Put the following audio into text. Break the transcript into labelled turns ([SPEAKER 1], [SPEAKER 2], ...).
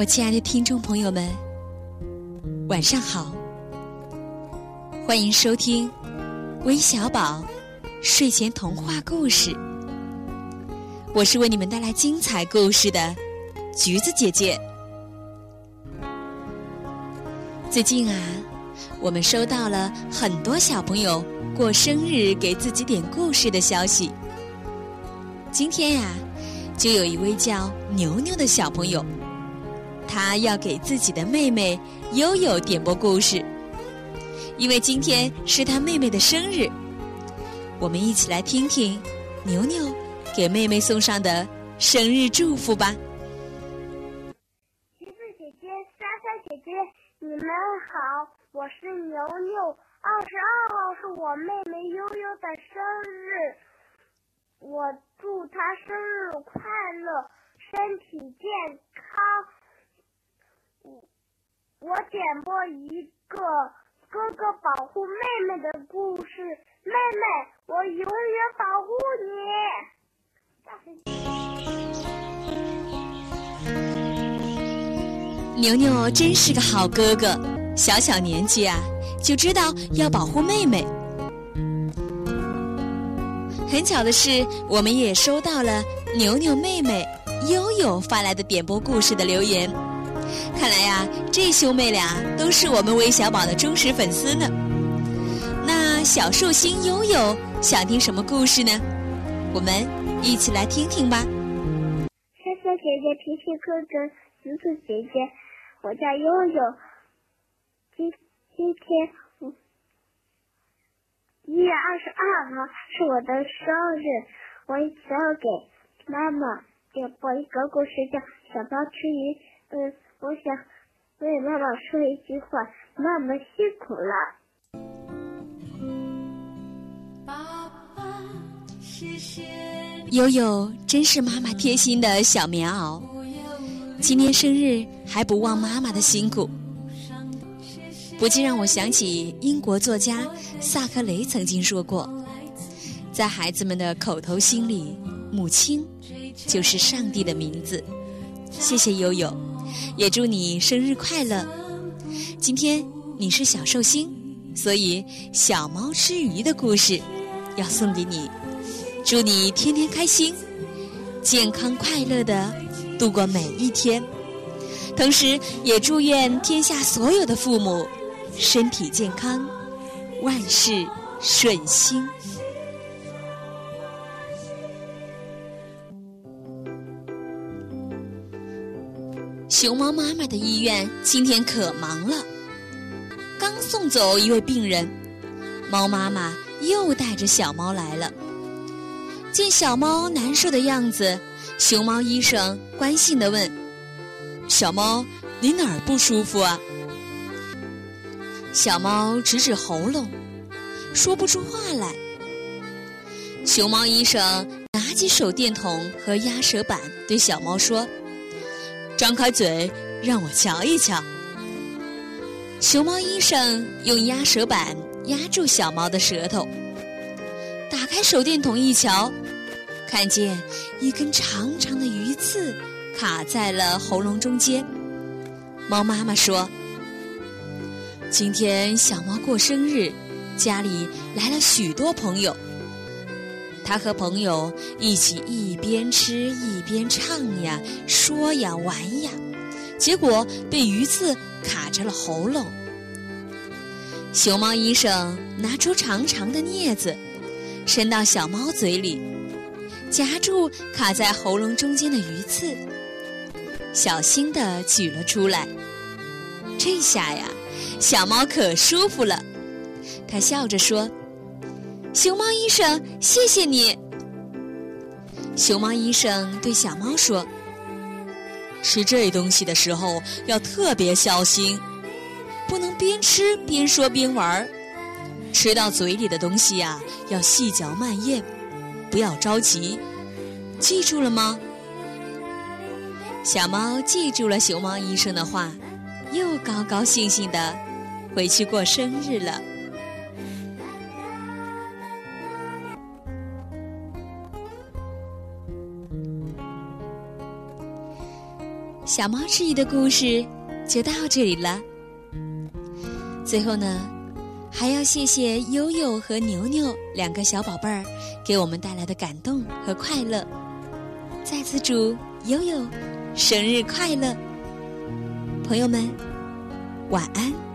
[SPEAKER 1] 我亲爱的听众朋友们，晚上好！欢迎收听微小宝睡前童话故事。我是为你们带来精彩故事的橘子姐姐。最近啊，我们收到了很多小朋友过生日给自己点故事的消息。今天呀，就有一位叫牛牛的小朋友，他要给自己的妹妹悠悠点播故事，因为今天是他妹妹的生日。我们一起来听听牛牛给妹妹送上的生日祝福吧。
[SPEAKER 2] 橘子姐姐、莎莎姐姐，你们好，我是牛牛。二十二号是我妹妹悠悠的生日，我祝她生日快乐，身体健康。我点播一个哥哥保护妹妹的故事，妹妹，我永远保护
[SPEAKER 1] 你。牛牛真是个好哥哥，小小年纪啊就知道要保护妹妹。很巧的是，我们也收到了牛牛妹妹悠悠发来的点播故事的留言。看来呀，这兄妹俩都是我们微小宝的忠实粉丝呢。那小寿星悠悠想听什么故事呢？我们一起来听听吧。
[SPEAKER 2] 莎莎姐姐、皮皮哥哥、橘子姐姐，我叫悠悠。今今天一月二十二号是我的生日，我想要给妈妈点播一个故事，叫《小猫吃鱼》。嗯，我想为妈妈说一句话：妈妈辛苦了。
[SPEAKER 1] 悠悠真是妈妈贴心的小棉袄，今天生日还不忘妈妈的辛苦，不禁让我想起英国作家萨克雷曾经说过，在孩子们的口头心里，母亲就是上帝的名字。谢谢悠悠，也祝你生日快乐。今天你是小寿星，所以小猫吃鱼的故事要送给你。祝你天天开心，健康快乐的度过每一天，同时也祝愿天下所有的父母身体健康，万事顺心。熊猫妈妈的医院今天可忙了，刚送走一位病人，猫妈妈又带着小猫来了。见小猫难受的样子，熊猫医生关心地问：“小猫，你哪儿不舒服啊？”小猫指指喉咙，说不出话来。熊猫医生拿起手电筒和压舌板，对小猫说：“张开嘴，让我瞧一瞧。”熊猫医生用压舌板压住小猫的舌头。打开手电筒一瞧，看见一根长长的鱼刺卡在了喉咙中间。猫妈妈说：“今天小猫过生日，家里来了许多朋友。它和朋友一起一边吃一边唱呀、说呀、玩呀，结果被鱼刺卡着了喉咙。熊猫医生拿出长长的镊子。”伸到小猫嘴里，夹住卡在喉咙中间的鱼刺，小心地取了出来。这下呀，小猫可舒服了。它笑着说：“熊猫医生，谢谢你。”熊猫医生对小猫说：“吃这东西的时候要特别小心，不能边吃边说边玩儿。”吃到嘴里的东西呀，要细嚼慢咽，不要着急，记住了吗？小猫记住了熊猫医生的话，又高高兴兴的回去过生日了。小猫吃鱼的故事就到这里了。最后呢，还要谢谢悠悠和牛牛两个小宝贝儿给我们带来的感动和快乐。再次祝悠悠生日快乐，朋友们，晚安。